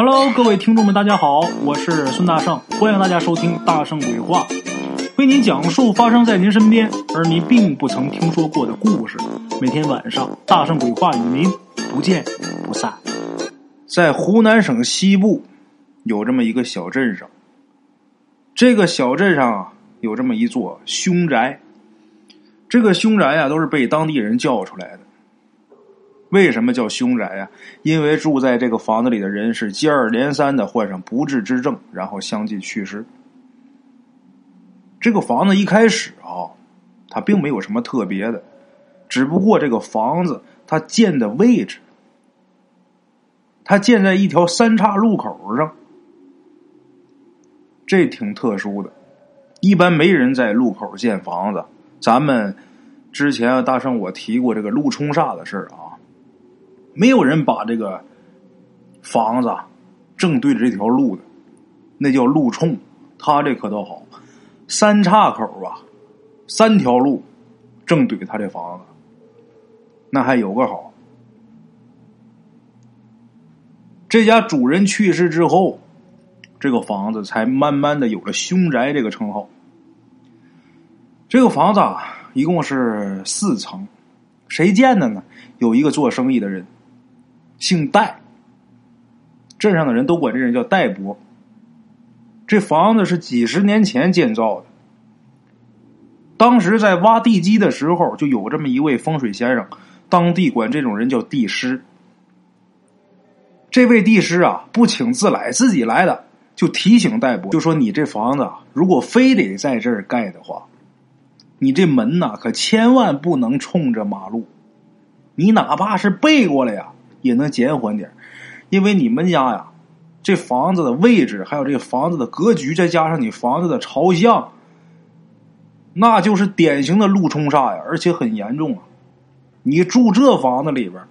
Hello，各位听众们，大家好，我是孙大圣，欢迎大家收听《大圣鬼话》，为您讲述发生在您身边而您并不曾听说过的故事。每天晚上，《大圣鬼话》与您不见不散。在湖南省西部有这么一个小镇上，这个小镇上啊有这么一座凶宅。这个凶宅啊都是被当地人叫出来的。为什么叫凶宅呀？因为住在这个房子里的人是接二连三的患上不治之症，然后相继去世。这个房子一开始啊，它并没有什么特别的，只不过这个房子它建的位置。它建在一条三岔路口上，这挺特殊的。一般没人在路口建房子。咱们之前啊，大圣我提过这个路冲煞的事啊，没有人把这个房子正对着这条路的，那叫路冲。他这可倒好，三岔口啊，三条路正怼他这房子，那还有个好。这家主人去世之后，这个房子才慢慢的有了“凶宅”这个称号。这个房子啊，一共是四层，谁建的呢？有一个做生意的人，姓戴，镇上的人都管这人叫戴伯。这房子是几十年前建造的，当时在挖地基的时候，就有这么一位风水先生，当地管这种人叫地师。这位地师啊，不请自来，自己来的，就提醒戴伯，就说：“你这房子如果非得在这儿盖的话，你这门呐，可千万不能冲着马路，你哪怕是背过来呀，也能减缓点因为你们家呀，这房子的位置，还有这个房子的格局，再加上你房子的朝向，那就是典型的路冲煞呀，而且很严重啊！你住这房子里边，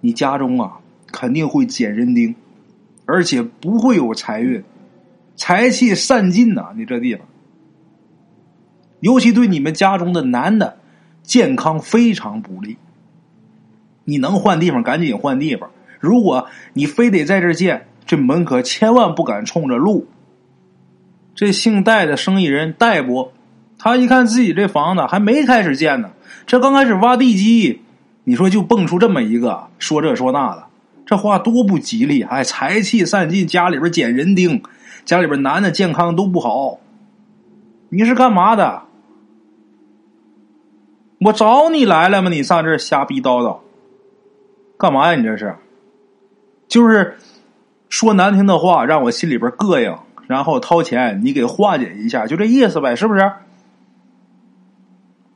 你家中啊。”肯定会减人丁，而且不会有财运，财气散尽呐！你这地方，尤其对你们家中的男的健康非常不利。你能换地方，赶紧换地方。如果你非得在这建，这门可千万不敢冲着路。这姓戴的生意人戴伯，他一看自己这房子还没开始建呢，这刚开始挖地基，你说就蹦出这么一个说这说那的。这话多不吉利！还财气散尽，家里边捡人丁，家里边男的健康都不好。你是干嘛的？我找你来了吗？你上这瞎逼叨叨，干嘛呀？你这是？就是说难听的话，让我心里边膈应，然后掏钱你给化解一下，就这意思呗，是不是？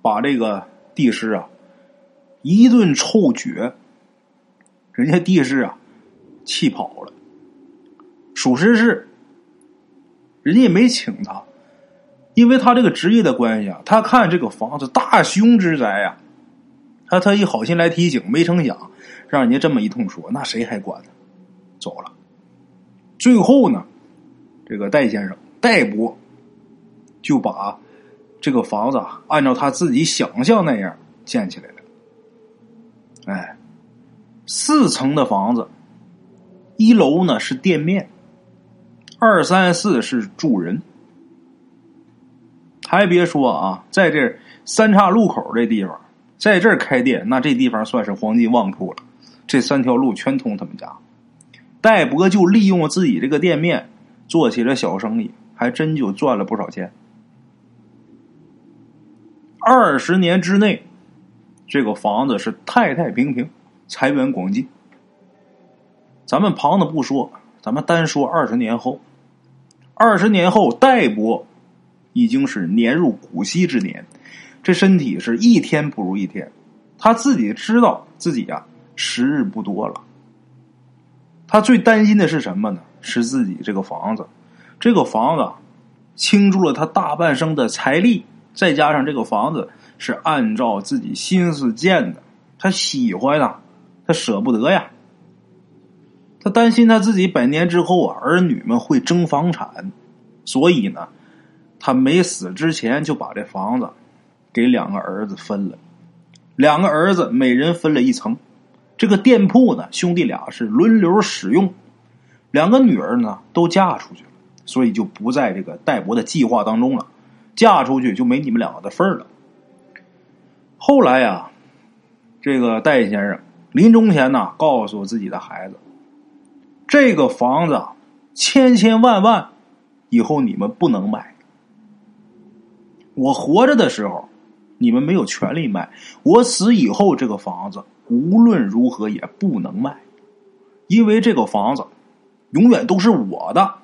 把这个地师啊一顿臭撅。人家地师啊，气跑了。属实是，人家也没请他，因为他这个职业的关系啊。他看这个房子大凶之宅呀，他特意好心来提醒，没成想让人家这么一通说，那谁还管呢？走了。最后呢，这个戴先生戴伯就把这个房子按照他自己想象那样建起来了。哎。四层的房子，一楼呢是店面，二三四是住人。还别说啊，在这三岔路口这地方，在这儿开店，那这地方算是黄金旺铺了。这三条路全通他们家。戴伯就利用自己这个店面做起了小生意，还真就赚了不少钱。二十年之内，这个房子是太太平平。财源广进，咱们旁的不说，咱们单说二十年后。二十年后，戴伯已经是年入古稀之年，这身体是一天不如一天。他自己知道自己呀，时日不多了。他最担心的是什么呢？是自己这个房子，这个房子倾注了他大半生的财力，再加上这个房子是按照自己心思建的，他喜欢呐。他舍不得呀，他担心他自己百年之后啊，儿女们会争房产，所以呢，他没死之前就把这房子给两个儿子分了，两个儿子每人分了一层，这个店铺呢，兄弟俩是轮流使用，两个女儿呢都嫁出去了，所以就不在这个戴博的计划当中了。嫁出去就没你们两个的份儿了。后来呀，这个戴先生临终前呢，告诉自己的孩子：“这个房子千千万万以后你们不能买。我活着的时候，你们没有权利卖；我死以后，这个房子无论如何也不能卖，因为这个房子永远都是我的。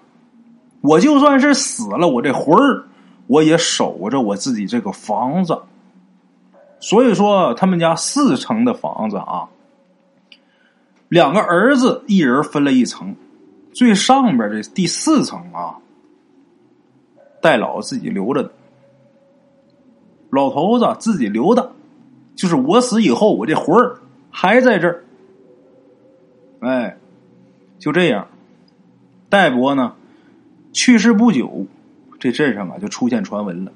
我就算是死了，我这魂儿我也守着我自己这个房子。”所以说，他们家四层的房子啊，两个儿子一人分了一层，最上边这第四层啊，戴老自己留着的，老头子自己留的，就是我死以后，我这魂儿还在这儿。哎，就这样，戴伯呢去世不久，这镇上啊就出现传闻了。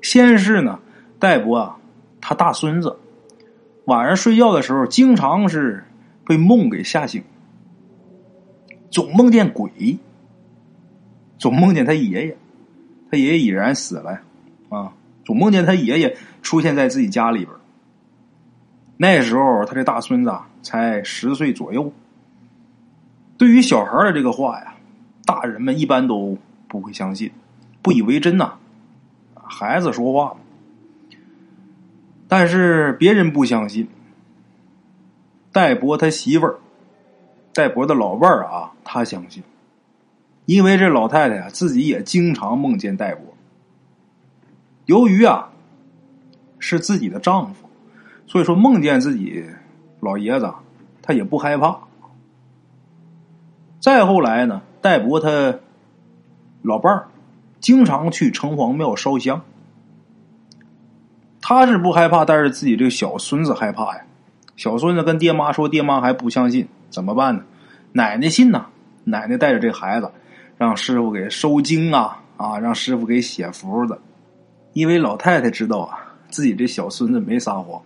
先是呢，戴伯啊。他大孙子晚上睡觉的时候，经常是被梦给吓醒，总梦见鬼，总梦见他爷爷，他爷爷已然死了啊，总梦见他爷爷出现在自己家里边。那时候他这大孙子才十岁左右，对于小孩的这个话呀，大人们一般都不会相信，不以为真呐，孩子说话。但是别人不相信，戴博他媳妇儿，戴博的老伴儿啊，他相信，因为这老太太啊自己也经常梦见戴博。由于啊是自己的丈夫，所以说梦见自己老爷子，他也不害怕。再后来呢，戴博他老伴儿经常去城隍庙烧香。他是不害怕，但是自己这个小孙子害怕呀。小孙子跟爹妈说，爹妈还不相信，怎么办呢？奶奶信呐，奶奶带着这孩子，让师傅给收经啊啊，让师傅给写符的。因为老太太知道啊，自己这小孙子没撒谎，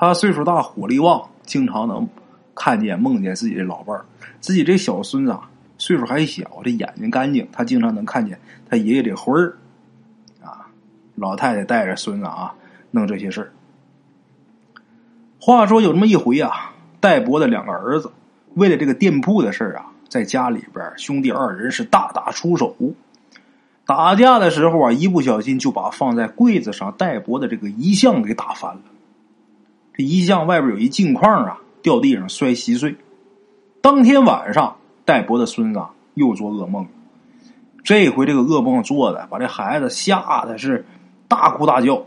他岁数大，火力旺，经常能看见、梦见自己的老伴儿。自己这小孙子啊，岁数还小，这眼睛干净，他经常能看见他爷爷这魂儿。啊老太太带着孙子啊，弄这些事儿。话说有这么一回啊，戴博的两个儿子为了这个店铺的事儿啊，在家里边兄弟二人是大打出手。打架的时候啊，一不小心就把放在柜子上戴博的这个遗像给打翻了。这遗像外边有一镜框啊，掉地上摔稀碎。当天晚上，戴博的孙子又做噩梦，这回这个噩梦做的把这孩子吓得是。大哭大叫，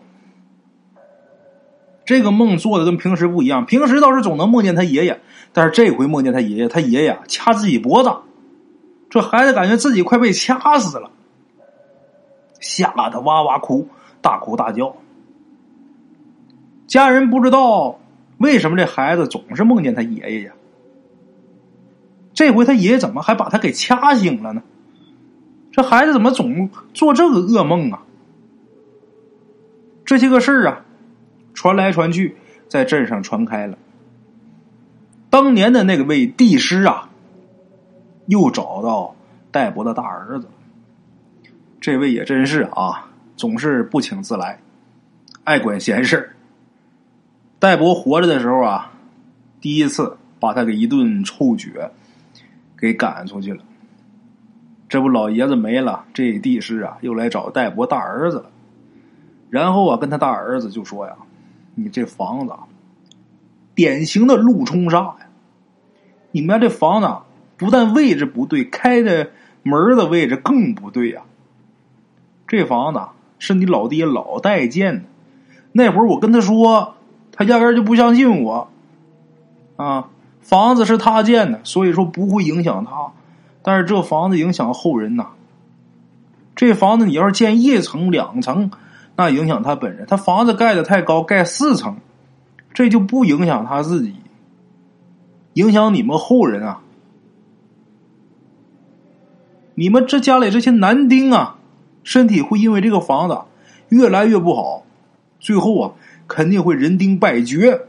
这个梦做的跟平时不一样。平时倒是总能梦见他爷爷，但是这回梦见他爷爷，他爷爷掐自己脖子，这孩子感觉自己快被掐死了，吓得哇哇哭，大哭大叫。家人不知道为什么这孩子总是梦见他爷爷呀？这回他爷爷怎么还把他给掐醒了呢？这孩子怎么总做这个噩梦啊？这些个事儿啊，传来传去，在镇上传开了。当年的那个位帝师啊，又找到戴博的大儿子。这位也真是啊，总是不请自来，爱管闲事戴博活着的时候啊，第一次把他给一顿臭撅，给赶出去了。这不老爷子没了，这帝师啊，又来找戴博大儿子了。然后啊，跟他大儿子就说呀：“你这房子，典型的路冲煞呀！你们家这房子不但位置不对，开的门的位置更不对呀。这房子是你老爹老戴建的，那会儿我跟他说，他压根就不相信我。啊，房子是他建的，所以说不会影响他，但是这房子影响后人呐。这房子你要是建一层两层。”那影响他本人，他房子盖的太高，盖四层，这就不影响他自己，影响你们后人啊！你们这家里这些男丁啊，身体会因为这个房子越来越不好，最后啊，肯定会人丁败绝。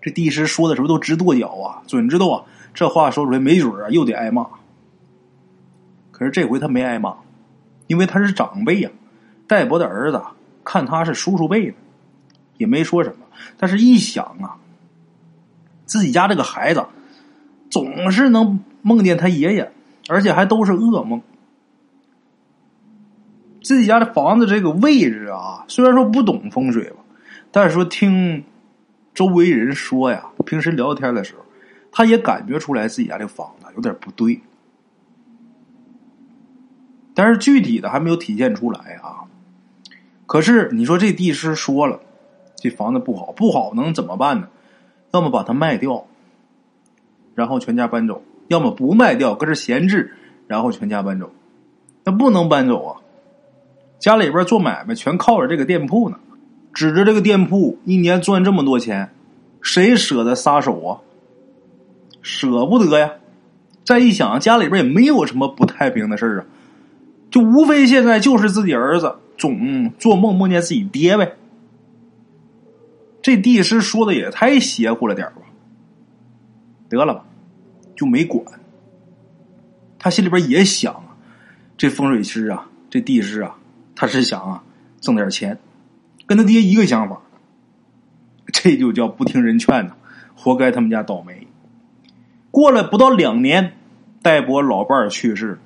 这帝师说的时候都直跺脚啊，准知道啊，这话说出来，没准啊又得挨骂。可是这回他没挨骂，因为他是长辈呀。戴伯的儿子看他是叔叔辈的，也没说什么。但是一想啊，自己家这个孩子总是能梦见他爷爷，而且还都是噩梦。自己家的房子这个位置啊，虽然说不懂风水吧，但是说听周围人说呀，平时聊天的时候，他也感觉出来自己家这房子有点不对。但是具体的还没有体现出来啊。可是你说这地师说了，这房子不好，不好能怎么办呢？要么把它卖掉，然后全家搬走；要么不卖掉，搁这闲置，然后全家搬走。那不能搬走啊！家里边做买卖全靠着这个店铺呢，指着这个店铺一年赚这么多钱，谁舍得撒手啊？舍不得呀！再一想，家里边也没有什么不太平的事啊。就无非现在就是自己儿子总做梦梦见自己爹呗，这地师说的也太邪乎了点吧？得了吧，就没管。他心里边也想啊，这风水师啊，这地师啊，他是想啊挣点钱，跟他爹一个想法。这就叫不听人劝呢，活该他们家倒霉。过了不到两年，戴博老伴儿去世。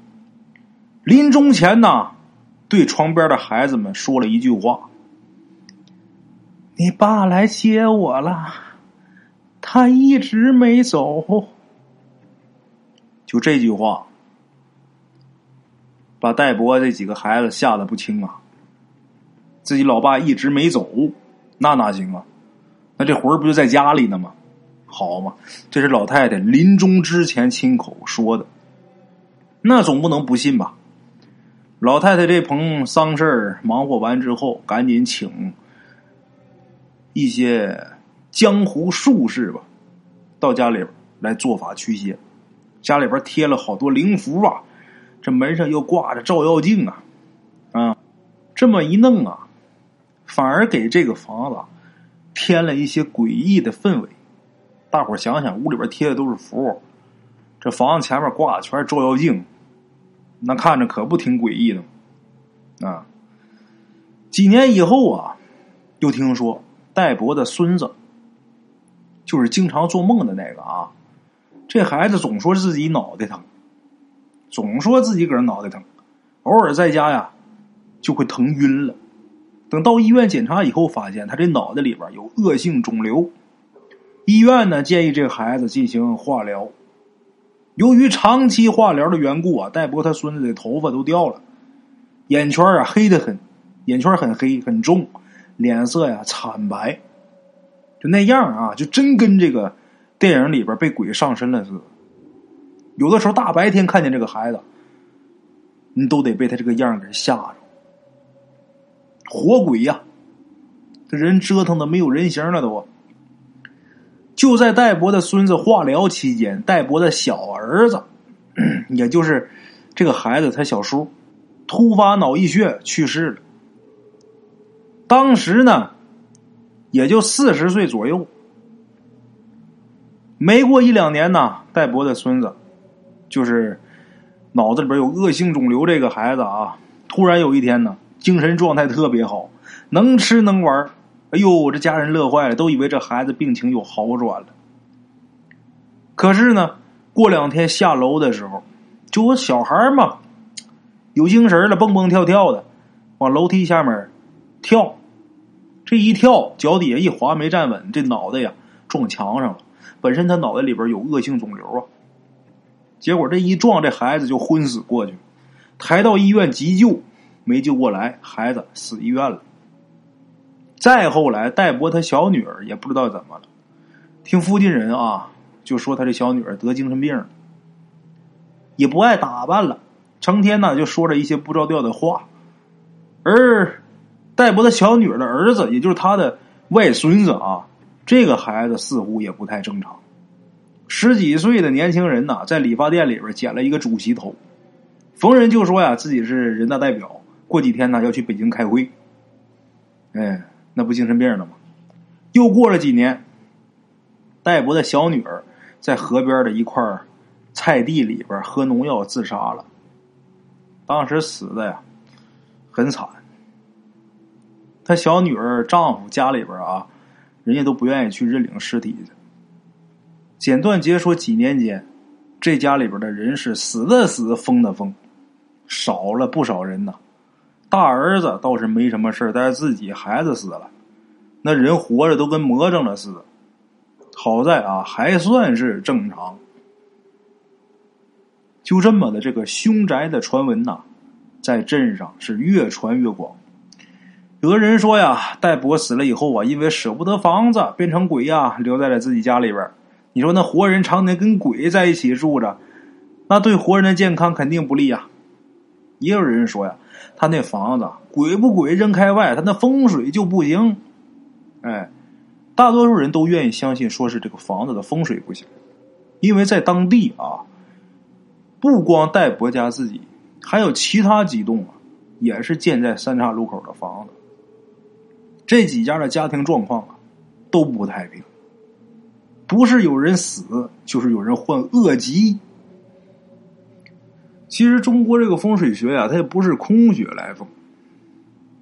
临终前呐，对床边的孩子们说了一句话：“你爸来接我了，他一直没走。”就这句话，把戴博这几个孩子吓得不轻啊！自己老爸一直没走，那哪行啊？那这魂儿不就在家里呢吗？好嘛，这是老太太临终之前亲口说的，那总不能不信吧？老太太这棚丧事忙活完之后，赶紧请一些江湖术士吧，到家里来做法驱邪。家里边贴了好多灵符啊，这门上又挂着照妖镜啊，啊，这么一弄啊，反而给这个房子添了一些诡异的氛围。大伙想想，屋里边贴的都是符，这房子前面挂的全是照妖镜。那看着可不挺诡异的啊！几年以后啊，又听说戴博的孙子，就是经常做梦的那个啊，这孩子总说自己脑袋疼，总说自己个儿脑袋疼，偶尔在家呀就会疼晕了。等到医院检查以后，发现他这脑袋里边有恶性肿瘤，医院呢建议这个孩子进行化疗。由于长期化疗的缘故啊，戴博他孙子的头发都掉了，眼圈啊黑的很，眼圈很黑很重，脸色呀惨白，就那样啊，就真跟这个电影里边被鬼上身了似的。有的时候大白天看见这个孩子，你都得被他这个样给吓着，活鬼呀，这人折腾的没有人形了都。就在戴博的孙子化疗期间，戴博的小儿子，也就是这个孩子他小叔，突发脑溢血去世了。当时呢，也就四十岁左右。没过一两年呢，戴博的孙子，就是脑子里边有恶性肿瘤这个孩子啊，突然有一天呢，精神状态特别好，能吃能玩。哎呦，这家人乐坏了，都以为这孩子病情有好转了。可是呢，过两天下楼的时候，就我小孩嘛，有精神了，蹦蹦跳跳的往楼梯下面跳。这一跳，脚底下一滑，没站稳，这脑袋呀撞墙上了。本身他脑袋里边有恶性肿瘤啊，结果这一撞，这孩子就昏死过去，抬到医院急救，没救过来，孩子死医院了。再后来，戴博他小女儿也不知道怎么了，听附近人啊就说他这小女儿得精神病了，也不爱打扮了，成天呢就说着一些不着调的话。而戴博的小女儿的儿子，也就是他的外孙子啊，这个孩子似乎也不太正常。十几岁的年轻人呐，在理发店里边剪了一个主席头，逢人就说呀自己是人大代表，过几天呢要去北京开会。哎。那不精神病了吗？又过了几年，戴博的小女儿在河边的一块菜地里边喝农药自杀了。当时死的呀，很惨。他小女儿丈夫家里边啊，人家都不愿意去认领尸体去。简短截说，几年间，这家里边的人是死的死，疯的疯，少了不少人呐。大儿子倒是没什么事但是自己孩子死了，那人活着都跟魔怔了似的。好在啊，还算是正常。就这么的，这个凶宅的传闻呐，在镇上是越传越广。有的人说呀，戴伯死了以后啊，因为舍不得房子，变成鬼呀，留在了自己家里边。你说那活人常年跟鬼在一起住着，那对活人的健康肯定不利呀。也有人说呀，他那房子鬼不鬼扔开外，他那风水就不行。哎，大多数人都愿意相信，说是这个房子的风水不行，因为在当地啊，不光戴伯家自己，还有其他几栋啊，也是建在三岔路口的房子。这几家的家庭状况啊，都不太平，不是有人死，就是有人患恶疾。其实中国这个风水学呀，它也不是空穴来风，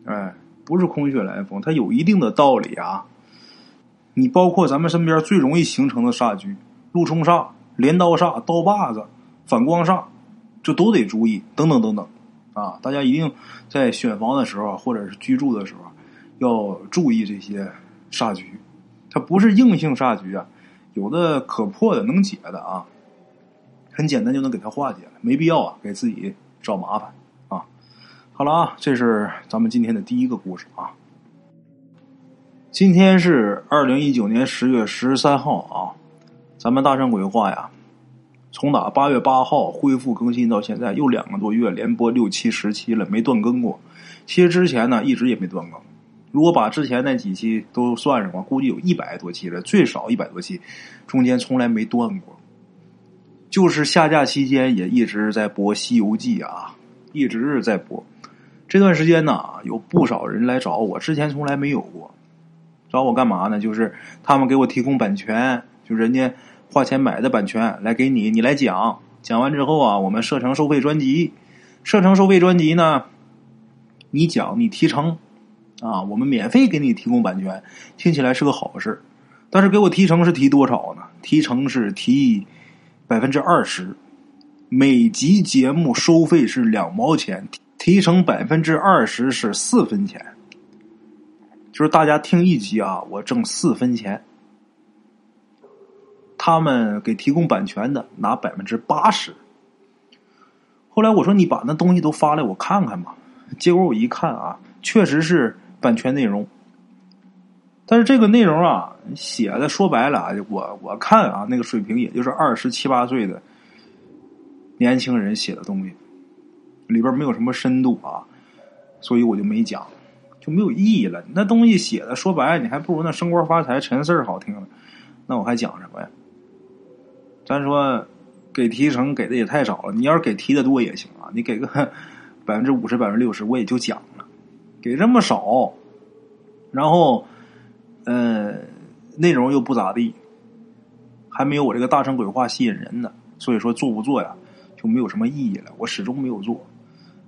哎，不是空穴来风，它有一定的道理啊。你包括咱们身边最容易形成的煞局，路冲煞、镰刀煞、刀把子、反光煞，这都得注意，等等等等啊！大家一定在选房的时候，或者是居住的时候。要注意这些煞局，它不是硬性煞局啊，有的可破的能解的啊，很简单就能给它化解了，没必要啊给自己找麻烦啊。好了啊，这是咱们今天的第一个故事啊。今天是二零一九年十月十三号啊，咱们大圣鬼话呀，从打八月八号恢复更新到现在又两个多月，连播六七十期了，没断更过。其实之前呢，一直也没断更。如果把之前那几期都算上，话估计有一百多期了，最少一百多期，中间从来没断过。就是下架期间也一直在播《西游记》啊，一直在播。这段时间呢，有不少人来找我，之前从来没有过。找我干嘛呢？就是他们给我提供版权，就人家花钱买的版权来给你，你来讲。讲完之后啊，我们设成收费专辑，设成收费专辑呢，你讲你提成。啊，我们免费给你提供版权，听起来是个好事但是给我提成是提多少呢？提成是提百分之二十，每集节目收费是两毛钱，提成百分之二十是四分钱。就是大家听一集啊，我挣四分钱。他们给提供版权的拿百分之八十。后来我说你把那东西都发来我看看吧，结果我一看啊，确实是。版权内容，但是这个内容啊，写的说白了啊，我我看啊，那个水平也就是二十七八岁的年轻人写的东西，里边没有什么深度啊，所以我就没讲，就没有意义了。那东西写的说白了，你还不如那升官发财陈四好听呢，那我还讲什么呀？咱说给提成给的也太少了，你要是给提的多也行啊，你给个 百分之五十、百分之六十，我也就讲。给这么少，然后，呃，内容又不咋地，还没有我这个大圣鬼话吸引人呢。所以说做不做呀，就没有什么意义了。我始终没有做。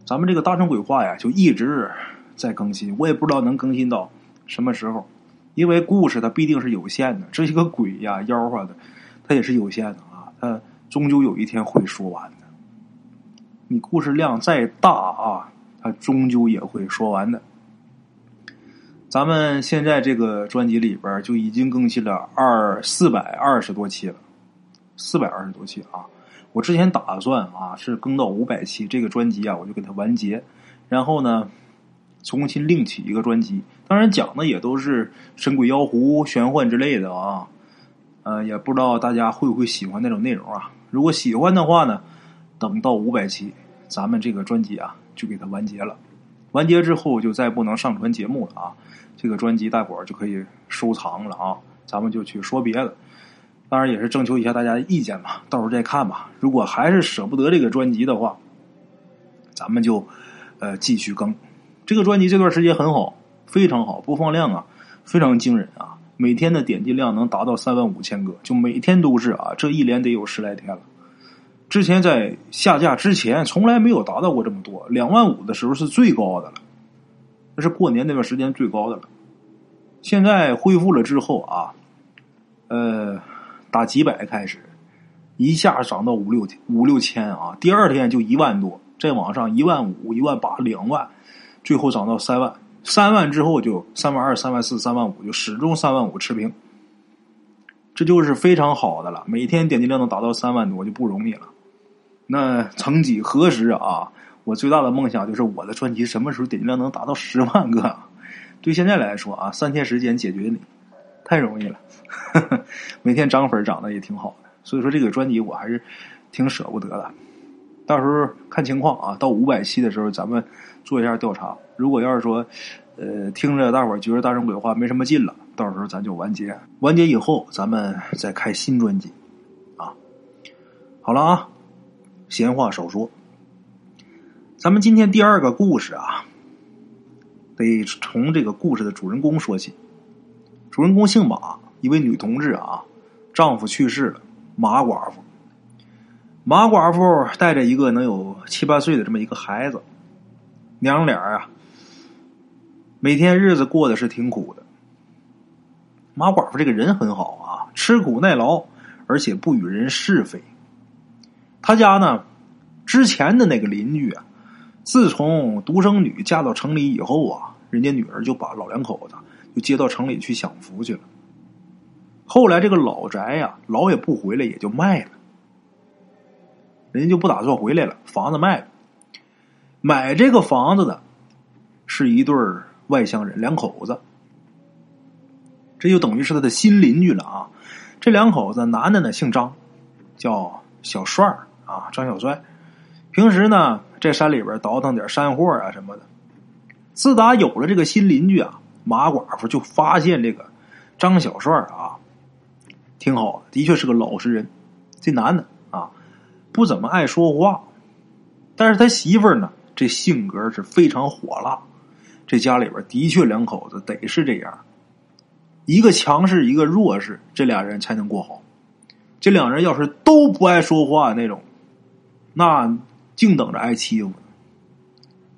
咱们这个大圣鬼话呀，就一直在更新，我也不知道能更新到什么时候。因为故事它必定是有限的，这些个鬼呀、妖啊的，它也是有限的啊。它终究有一天会说完的。你故事量再大啊。他终究也会说完的。咱们现在这个专辑里边就已经更新了二四百二十多期了，四百二十多期啊！我之前打算啊是更到五百期，这个专辑啊我就给它完结，然后呢重新另起一个专辑。当然讲的也都是神鬼妖狐、玄幻之类的啊，呃，也不知道大家会不会喜欢那种内容啊？如果喜欢的话呢，等到五百期，咱们这个专辑啊。就给它完结了，完结之后就再不能上传节目了啊！这个专辑大伙儿就可以收藏了啊！咱们就去说别的，当然也是征求一下大家的意见吧，到时候再看吧。如果还是舍不得这个专辑的话，咱们就呃继续更。这个专辑这段时间很好，非常好，播放量啊非常惊人啊！每天的点击量能达到三万五千个，就每天都是啊，这一连得有十来天了。之前在下架之前，从来没有达到过这么多，两万五的时候是最高的了，那是过年那段时间最高的了。现在恢复了之后啊，呃，打几百开始，一下涨到五六五六千啊，第二天就一万多，再往上一万五、一万八、两万，最后涨到三万。三万之后就三万二、三万四、三万五，就始终三万五持平，这就是非常好的了。每天点击量能达到三万多就不容易了。那曾几何时啊，我最大的梦想就是我的专辑什么时候点击量能达到十万个？对现在来说啊，三天时间解决你，太容易了。每天涨粉涨的也挺好的，所以说这个专辑我还是挺舍不得的。到时候看情况啊，到五百期的时候咱们做一下调查。如果要是说，呃，听着大伙儿觉得大圣鬼话没什么劲了，到时候咱就完结。完结以后，咱们再开新专辑，啊，好了啊，闲话少说，咱们今天第二个故事啊，得从这个故事的主人公说起。主人公姓马，一位女同志啊，丈夫去世了，马寡妇。马寡妇带着一个能有七八岁的这么一个孩子，娘俩啊。每天日子过得是挺苦的。马寡妇这个人很好啊，吃苦耐劳，而且不与人是非。他家呢，之前的那个邻居啊，自从独生女嫁到城里以后啊，人家女儿就把老两口子就接到城里去享福去了。后来这个老宅呀，老也不回来，也就卖了。人家就不打算回来了，房子卖了。买这个房子的是一对。外乡人两口子，这就等于是他的新邻居了啊！这两口子，男的呢姓张，叫小帅儿啊，张小帅。平时呢，在山里边倒腾点山货啊什么的。自打有了这个新邻居啊，马寡妇就发现这个张小帅啊，挺好的，的确是个老实人。这男的啊，不怎么爱说话，但是他媳妇儿呢，这性格是非常火辣。这家里边的确两口子得是这样，一个强势，一个弱势，这俩人才能过好。这两人要是都不爱说话那种，那净等着挨欺负。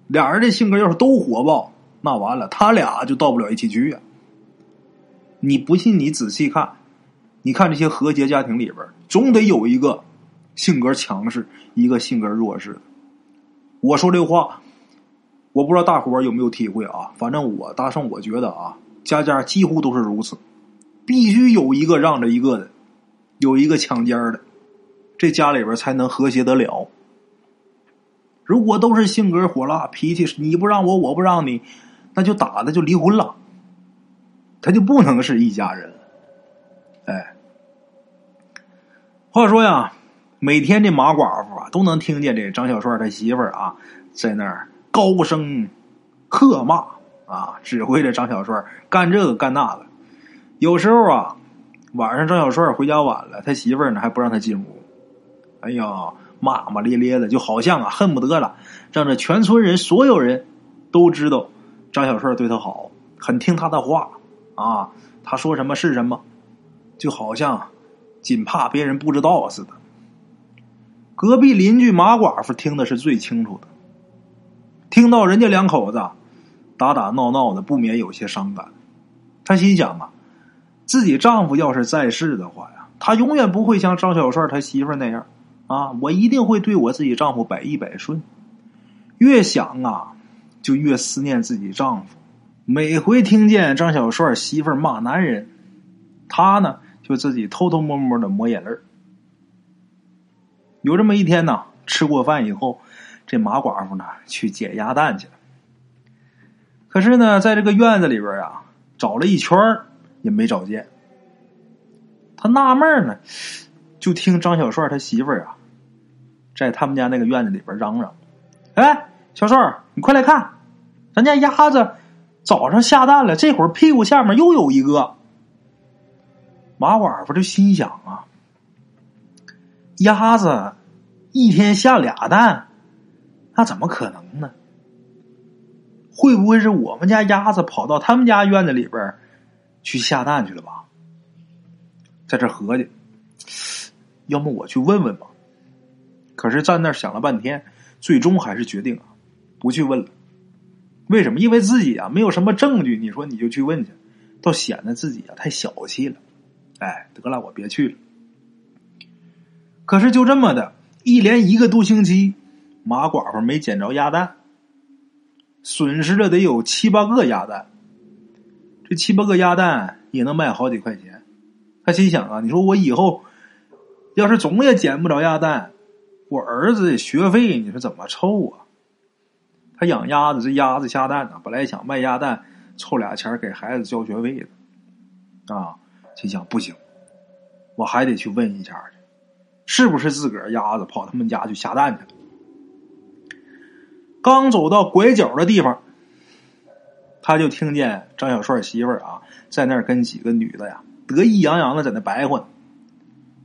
俩人的性格要是都火爆，那完了，他俩就到不了一起去呀。你不信，你仔细看，你看这些和谐家庭里边，总得有一个性格强势，一个性格弱势。我说这话。我不知道大伙有没有体会啊？反正我大圣，我觉得啊，家家几乎都是如此，必须有一个让着一个的，有一个抢尖的，这家里边才能和谐得了。如果都是性格火辣、脾气你不让我，我不让你，那就打的就离婚了，他就不能是一家人。哎，话说呀，每天这马寡妇啊，都能听见这张小帅他媳妇儿啊在那儿。高声喝骂啊，指挥着张小帅干这个干那个。有时候啊，晚上张小帅回家晚了，他媳妇儿呢还不让他进屋。哎呀，骂骂咧咧的，就好像啊恨不得了，让这全村人所有人都知道张小帅对他好，很听他的话啊，他说什么是什么，就好像仅怕别人不知道似的。隔壁邻居马寡妇听的是最清楚的。听到人家两口子打打闹闹的，不免有些伤感。她心想啊，自己丈夫要是在世的话呀，他永远不会像张小帅他媳妇那样啊，我一定会对我自己丈夫百依百顺。越想啊，就越思念自己丈夫。每回听见张小帅媳妇骂男人，他呢就自己偷偷摸摸的抹眼泪有这么一天呢，吃过饭以后。这马寡妇呢，去捡鸭蛋去了。可是呢，在这个院子里边啊，找了一圈也没找见。他纳闷呢，就听张小帅他媳妇儿啊，在他们家那个院子里边嚷嚷：“哎，小帅，你快来看，咱家鸭子早上下蛋了，这会儿屁股下面又有一个。”马寡妇就心想啊，鸭子一天下俩蛋。那怎么可能呢？会不会是我们家鸭子跑到他们家院子里边去下蛋去了吧？在这合计，要么我去问问吧。可是站那儿想了半天，最终还是决定啊，不去问了。为什么？因为自己啊没有什么证据，你说你就去问去，倒显得自己啊太小气了。哎，得了，我别去了。可是就这么的，一连一个多星期，马寡妇没捡着鸭蛋，损失了得有七八个鸭蛋。这七八个鸭蛋也能卖好几块钱。他心想啊，你说我以后要是总也捡不着鸭蛋，我儿子的学费你说怎么凑啊？他养鸭子，这鸭子下蛋呢，本来想卖鸭蛋凑俩钱给孩子交学费的，啊，心想不行，我还得去问一下去，是不是自个儿鸭子跑他们家去下蛋去了？刚走到拐角的地方，他就听见张小帅媳妇儿啊在那儿跟几个女的呀得意洋洋的在那白话，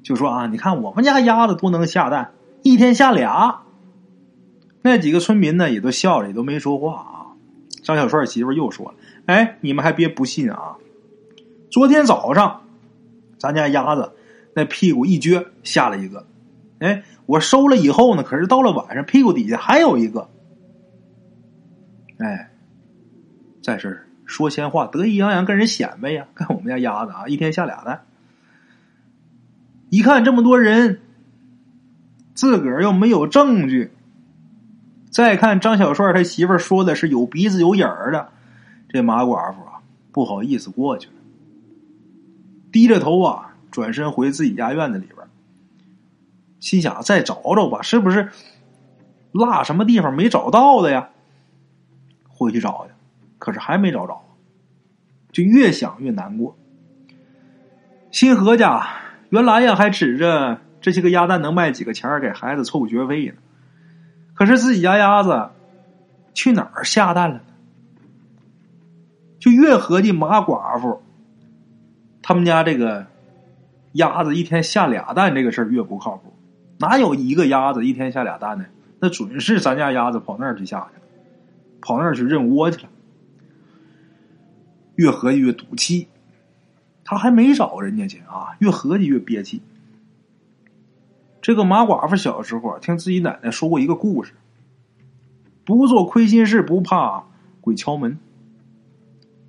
就说啊，你看我们家鸭子多能下蛋，一天下俩。那几个村民呢，也都笑着，也都没说话啊。张小帅媳妇又说了：“哎，你们还别不信啊！昨天早上，咱家鸭子那屁股一撅，下了一个。哎，我收了以后呢，可是到了晚上，屁股底下还有一个。哎，在这儿说闲话，得意洋洋跟人显摆呀！看我们家鸭子啊，一天下俩蛋。一看这么多人，自个儿又没有证据。”再看张小帅他媳妇说的是有鼻子有眼儿的，这马寡妇啊不好意思过去了，低着头啊转身回自己家院子里边，心想再找找吧，是不是落什么地方没找到的呀？回去找去，可是还没找着，就越想越难过，新合家原来呀还指着这些个鸭蛋能卖几个钱给孩子凑学费呢。可是自己家鸭子去哪儿下蛋了？就越合计马寡妇他们家这个鸭子一天下俩蛋这个事儿越不靠谱，哪有一个鸭子一天下俩蛋呢？那准是咱家鸭子跑那儿去下去了，跑那儿去认窝去了。越合计越赌气，他还没找人家去啊！越合计越憋气。这个马寡妇小时候听自己奶奶说过一个故事：不做亏心事，不怕鬼敲门。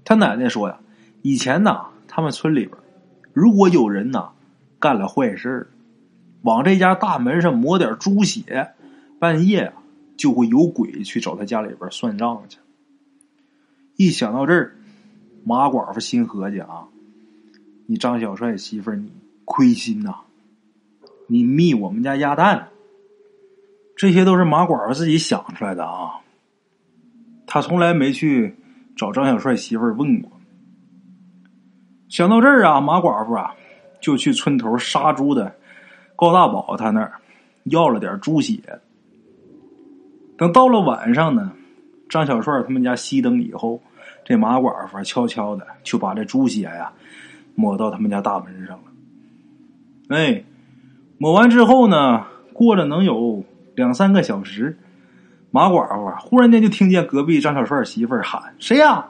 他奶奶说呀，以前呐，他们村里边，如果有人呐干了坏事往这家大门上抹点猪血，半夜就会有鬼去找他家里边算账去。一想到这儿，马寡妇心合计啊，你张小帅媳妇儿你亏心呐。你密我们家鸭蛋，这些都是马寡妇自己想出来的啊。他从来没去找张小帅媳妇问过。想到这儿啊，马寡妇啊就去村头杀猪的高大宝他那儿要了点猪血。等到了晚上呢，张小帅他们家熄灯以后，这马寡妇悄悄的就把这猪血呀抹到他们家大门上了。哎。抹完之后呢，过了能有两三个小时，马寡妇，忽然间就听见隔壁张小帅媳妇儿喊：“谁呀？”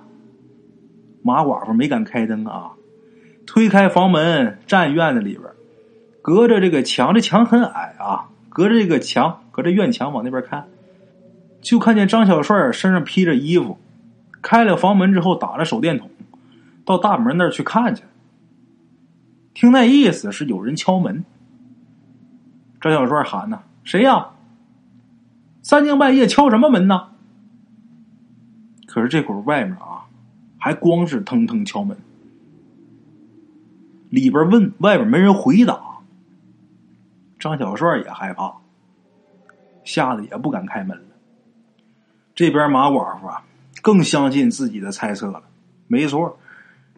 马寡妇没敢开灯啊，推开房门，站院子里边，隔着这个墙，这墙很矮啊，隔着这个墙，隔着院墙往那边看，就看见张小帅身上披着衣服，开了房门之后，打着手电筒，到大门那儿去看去。听那意思是有人敲门。张小帅喊呢：“谁呀？三更半夜敲什么门呢？”可是这会儿外面啊，还光是腾腾敲门，里边问，外边没人回答。张小帅也害怕，吓得也不敢开门了。这边马寡妇啊，更相信自己的猜测了。没错，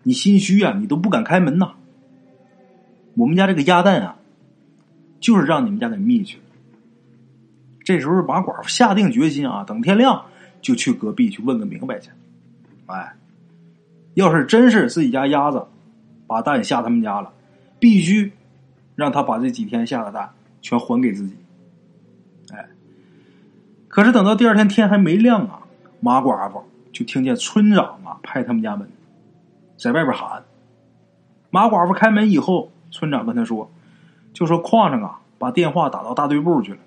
你心虚啊，你都不敢开门呐。我们家这个鸭蛋啊。就是让你们家给密去。这时候马寡妇下定决心啊，等天亮就去隔壁去问个明白去。哎，要是真是自己家鸭子把蛋下他们家了，必须让他把这几天下的蛋全还给自己。哎，可是等到第二天天还没亮啊，马寡妇就听见村长啊拍他们家门，在外边喊：“马寡妇开门以后，村长跟他说：“就说矿上啊，把电话打到大队部去了，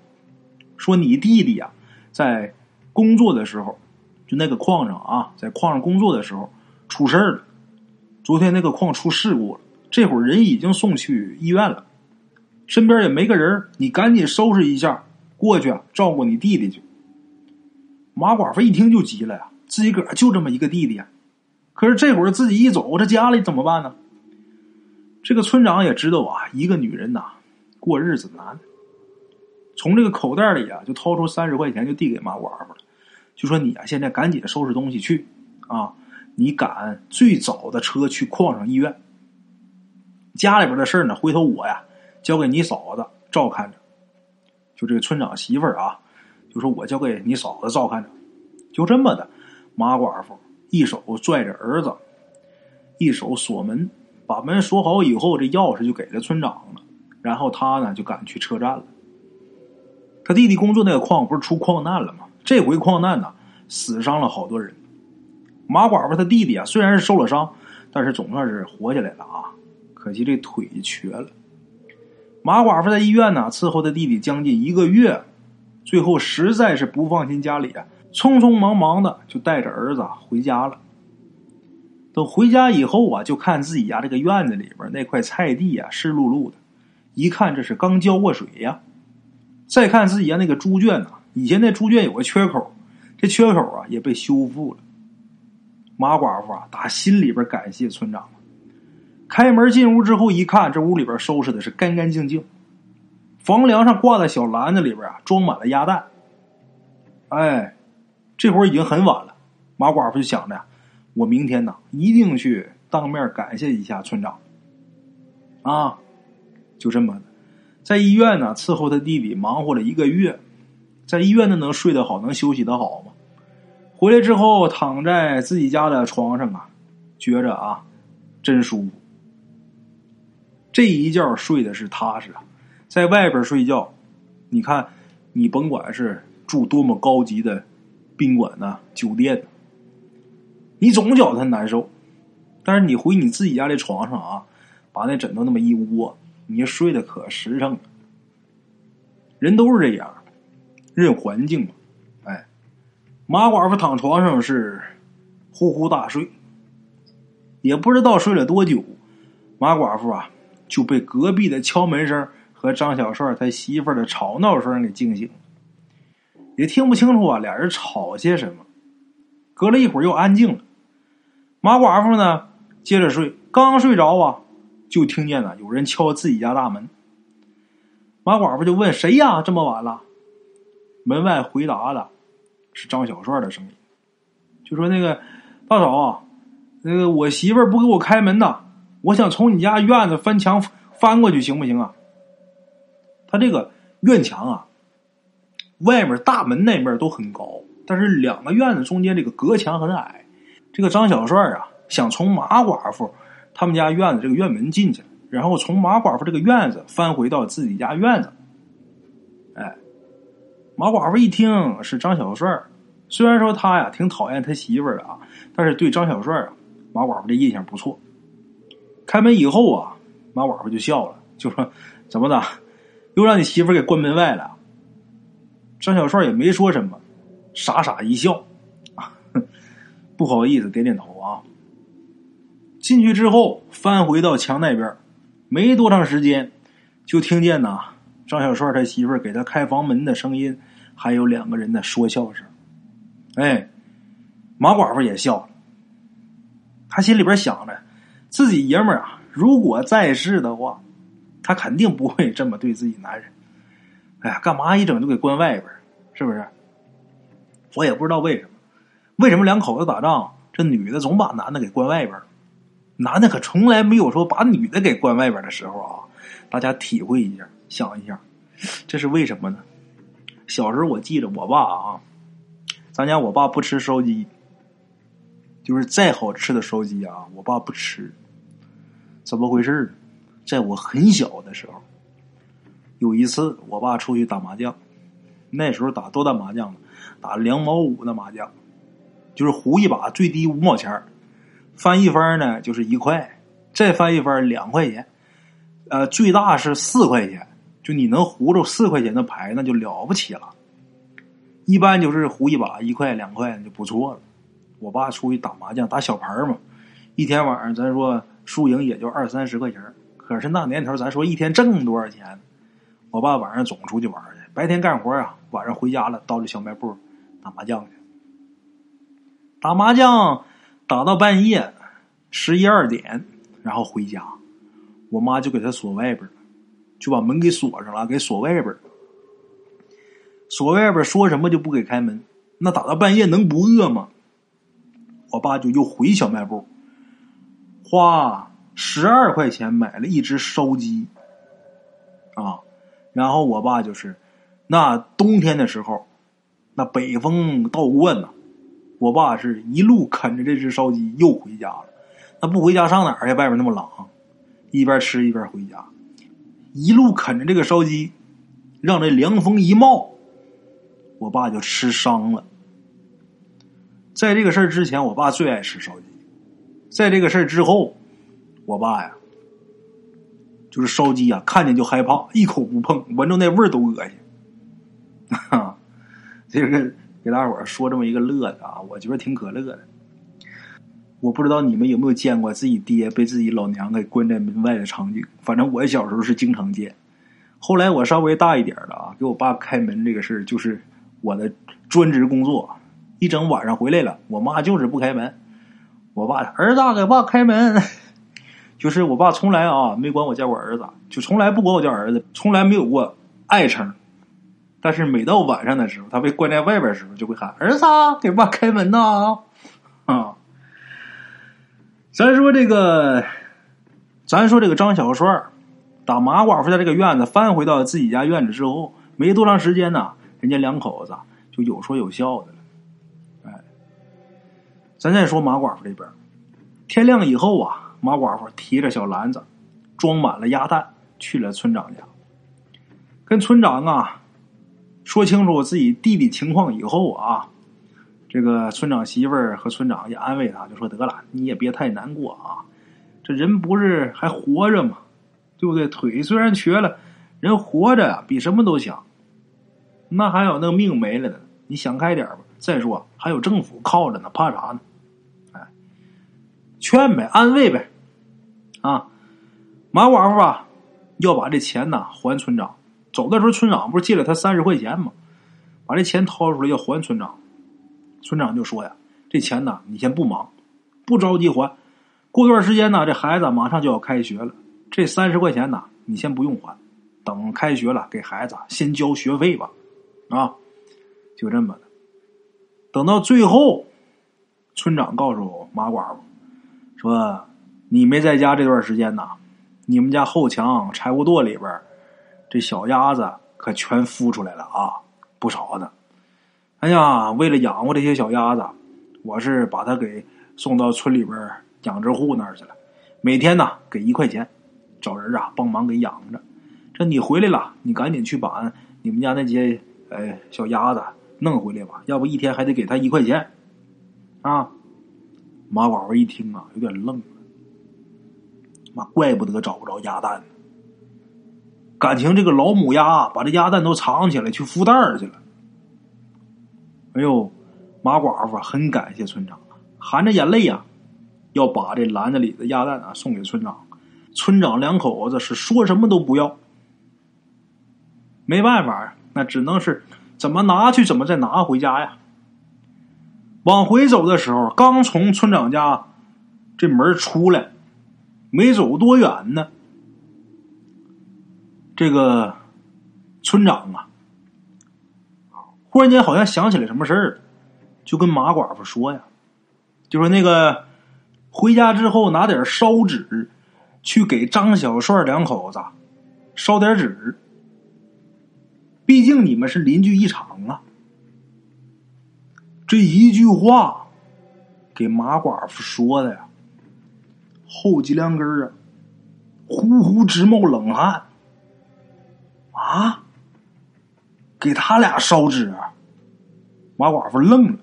说你弟弟呀，在工作的时候，就那个矿上啊，在矿上工作的时候出事了。昨天那个矿出事故了，这会儿人已经送去医院了，身边也没个人，你赶紧收拾一下，过去啊照顾你弟弟去。”马寡妇一听就急了呀，自己个儿就这么一个弟弟，可是这会儿自己一走，这家里怎么办呢？这个村长也知道啊，一个女人呐，过日子难。从这个口袋里啊，就掏出三十块钱，就递给马寡妇了，就说：“你啊，现在赶紧收拾东西去啊，你赶最早的车去矿上医院。家里边的事呢，回头我呀交给你嫂子照看着。就这个村长媳妇儿啊，就说我交给你嫂子照看着。就这么的，马寡妇一手拽着儿子，一手锁门。”把门锁好以后，这钥匙就给了村长了。然后他呢就赶去车站了。他弟弟工作那个矿不是出矿难了吗？这回矿难呢，死伤了好多人。马寡妇他弟弟啊，虽然是受了伤，但是总算是活下来了啊。可惜这腿瘸了。马寡妇在医院呢伺候他弟弟将近一个月，最后实在是不放心家里啊，匆匆忙忙的就带着儿子回家了。等回家以后啊，就看自己家这个院子里边那块菜地啊，湿漉漉的，一看这是刚浇过水呀。再看自己家那个猪圈呐，以前那猪圈有个缺口，这缺口啊也被修复了。马寡妇啊，打心里边感谢村长。开门进屋之后一看，这屋里边收拾的是干干净净，房梁上挂在小篮子里边啊，装满了鸭蛋。哎，这会儿已经很晚了，马寡妇就想着呀。我明天呢，一定去当面感谢一下村长。啊，就这么的，在医院呢伺候他弟弟，忙活了一个月，在医院呢能睡得好，能休息得好吗？回来之后躺在自己家的床上啊，觉着啊真舒服。这一觉睡的是踏实啊，在外边睡觉，你看你甭管是住多么高级的宾馆呢、酒店。你总觉得他难受，但是你回你自己家的床上啊，把那枕头那么一窝，你睡得可实诚了。人都是这样，认环境嘛。哎，马寡妇躺床上是呼呼大睡，也不知道睡了多久，马寡妇啊就被隔壁的敲门声和张小帅他媳妇的吵闹声给惊醒了，也听不清楚啊俩人吵些什么。隔了一会儿又安静了。马寡妇呢，接着睡，刚睡着啊，就听见了有人敲自己家大门。马寡妇就问：“谁呀？这么晚了？”门外回答的是张小帅的声音，就说：“那个大嫂啊，那个我媳妇不给我开门呐，我想从你家院子翻墙翻过去，行不行啊？”他这个院墙啊，外面大门那面都很高，但是两个院子中间这个隔墙很矮。这个张小帅啊，想从马寡妇他们家院子这个院门进去，然后从马寡妇这个院子翻回到自己家院子。哎，马寡妇一听是张小帅，虽然说他呀挺讨厌他媳妇儿的啊，但是对张小帅啊，马寡妇的印象不错。开门以后啊，马寡妇就笑了，就说：“怎么的，又让你媳妇给关门外了？”张小帅也没说什么，傻傻一笑。不好意思，点点头啊。进去之后，翻回到墙那边，没多长时间，就听见呐张小帅他媳妇给他开房门的声音，还有两个人的说笑声。哎，马寡妇也笑了。他心里边想着，自己爷们儿啊，如果在世的话，他肯定不会这么对自己男人。哎呀，干嘛一整就给关外边是不是？我也不知道为什么。为什么两口子打仗，这女的总把男的给关外边男的可从来没有说把女的给关外边的时候啊！大家体会一下，想一下，这是为什么呢？小时候我记着我爸啊，咱家我爸不吃烧鸡，就是再好吃的烧鸡啊，我爸不吃。怎么回事？在我很小的时候，有一次我爸出去打麻将，那时候打多大麻将呢？打两毛五的麻将。就是胡一把最低五毛钱翻一番呢就是一块，再翻一番两块钱，呃，最大是四块钱。就你能胡着四块钱的牌，那就了不起了。一般就是胡一把一块两块就不错了。我爸出去打麻将打小牌嘛，一天晚上咱说输赢也就二三十块钱可是那年头咱说一天挣多少钱？我爸晚上总出去玩去，白天干活啊，晚上回家了到这小卖部打麻将去。打麻将打到半夜十一二点，然后回家，我妈就给他锁外边就把门给锁上了，给锁外边锁外边说什么就不给开门。那打到半夜能不饿吗？我爸就又回小卖部，花十二块钱买了一只烧鸡，啊。然后我爸就是，那冬天的时候，那北风倒灌呐，我爸是一路啃着这只烧鸡又回家了。那不回家上哪儿去？外边那么冷，一边吃一边回家，一路啃着这个烧鸡，让这凉风一冒，我爸就吃伤了。在这个事儿之前，我爸最爱吃烧鸡；在这个事儿之后，我爸呀。就是烧鸡啊，看见就害怕，一口不碰，闻着那味儿都恶心。哈，这个给大伙儿说这么一个乐子啊，我觉得挺可乐的。我不知道你们有没有见过自己爹被自己老娘给关在门外的场景，反正我小时候是经常见。后来我稍微大一点了啊，给我爸开门这个事儿就是我的专职工作。一整晚上回来了，我妈就是不开门，我爸儿子给爸开门。就是我爸从来啊没管我叫过儿子，就从来不管我叫儿子，从来没有过爱称。但是每到晚上的时候，他被关在外边的时候，就会喊儿子给爸开门呐啊！咱说这个，咱说这个张小帅打马寡妇家这个院子翻回到自己家院子之后，没多长时间呢，人家两口子就有说有笑的了。哎，咱再说马寡妇这边，天亮以后啊。马寡妇提着小篮子，装满了鸭蛋，去了村长家，跟村长啊说清楚自己弟弟情况以后啊，这个村长媳妇儿和村长也安慰他，就说得了，你也别太难过啊，这人不是还活着吗？对不对？腿虽然瘸了，人活着比什么都强。那还有那个命没了的，你想开点吧。再说还有政府靠着呢，怕啥呢？劝呗，安慰呗，啊，马寡妇啊，要把这钱呢还村长。走的时候，村长不是借了他三十块钱吗？把这钱掏出来要还村长。村长就说呀：“这钱呢，你先不忙，不着急还。过段时间呢，这孩子马上就要开学了，这三十块钱呢，你先不用还，等开学了给孩子先交学费吧。”啊，就这么的。等到最后，村长告诉马寡妇。说你没在家这段时间呐，你们家后墙柴火垛里边这小鸭子可全孵出来了啊，不少呢。哎呀，为了养活这些小鸭子，我是把它给送到村里边养殖户那儿去了。每天呢给一块钱，找人啊帮忙给养着。这你回来了，你赶紧去把你们家那些呃小鸭子弄回来吧，要不一天还得给他一块钱啊。马寡妇一听啊，有点愣了。妈，怪不得找不着鸭蛋呢。感情这个老母鸭把这鸭蛋都藏起来去孵蛋儿去了。哎呦，马寡妇很感谢村长，含着眼泪呀，要把这篮子里的鸭蛋啊送给村长。村长两口子是说什么都不要。没办法，那只能是怎么拿去怎么再拿回家呀。往回走的时候，刚从村长家这门出来，没走多远呢。这个村长啊，忽然间好像想起来什么事儿，就跟马寡妇说呀：“就说那个回家之后拿点烧纸，去给张小帅两口子烧点纸，毕竟你们是邻居一场啊。”这一句话，给马寡妇说的呀，后脊梁根啊，呼呼直冒冷汗。啊，给他俩烧纸，马寡妇愣了。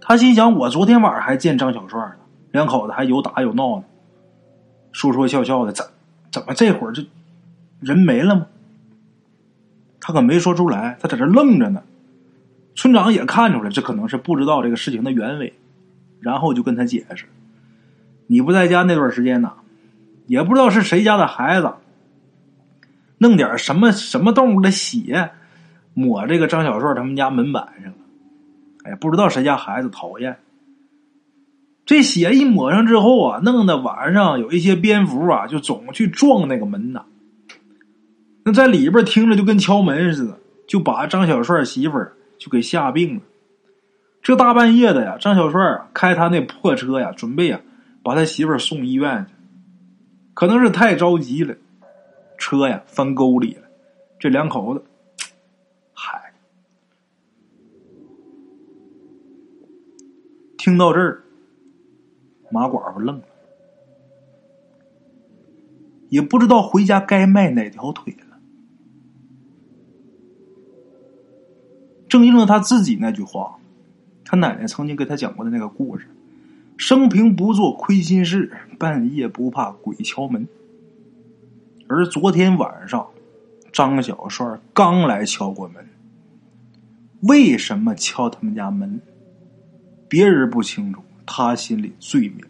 他心想：我昨天晚上还见张小帅呢，两口子还有打有闹呢，说说笑笑的，怎怎么这会儿就人没了吗？他可没说出来，他在这愣着呢。村长也看出来，这可能是不知道这个事情的原委，然后就跟他解释：“你不在家那段时间呢，也不知道是谁家的孩子，弄点什么什么动物的血抹这个张小帅他们家门板上了。哎，不知道谁家孩子讨厌，这血一抹上之后啊，弄得晚上有一些蝙蝠啊，就总去撞那个门呐。那在里边听着就跟敲门似的，就把张小帅媳妇儿。”就给吓病了。这大半夜的呀，张小帅开他那破车呀，准备呀把他媳妇儿送医院去。可能是太着急了，车呀翻沟里了。这两口子，嗨，听到这儿，马寡妇愣了，也不知道回家该迈哪条腿了。正应了他自己那句话，他奶奶曾经给他讲过的那个故事：生平不做亏心事，半夜不怕鬼敲门。而昨天晚上，张小帅刚来敲过门。为什么敲他们家门？别人不清楚，他心里最明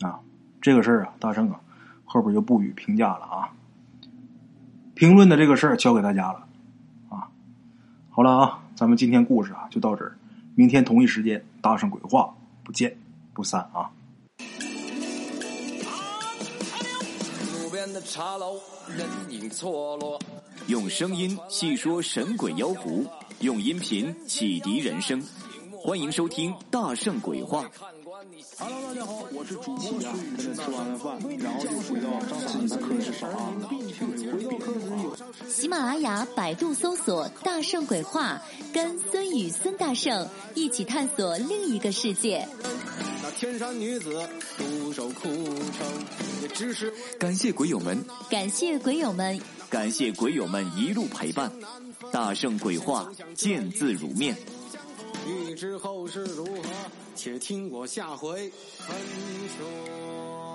白。啊，这个事儿啊，大圣啊，后边就不予评价了啊。评论的这个事儿交给大家了啊。好了啊，咱们今天故事啊就到这儿，明天同一时间大圣鬼话不见不散啊！茶楼，人影错落，用声音细说神鬼妖狐，用音频启迪人生，欢迎收听大圣鬼话。Hello，大家好，我是主播呀。跟着吃完了饭，然后就回到自己的课室上啊。喜马拉雅、百度搜索“大圣鬼话”，跟孙宇、孙大圣一起探索另一个世界。那天山女子独守空城，也只是感谢鬼友们，感谢鬼友们，感谢鬼友们一路陪伴。大圣鬼话，见字如面。欲知后事如何且听我下回分说。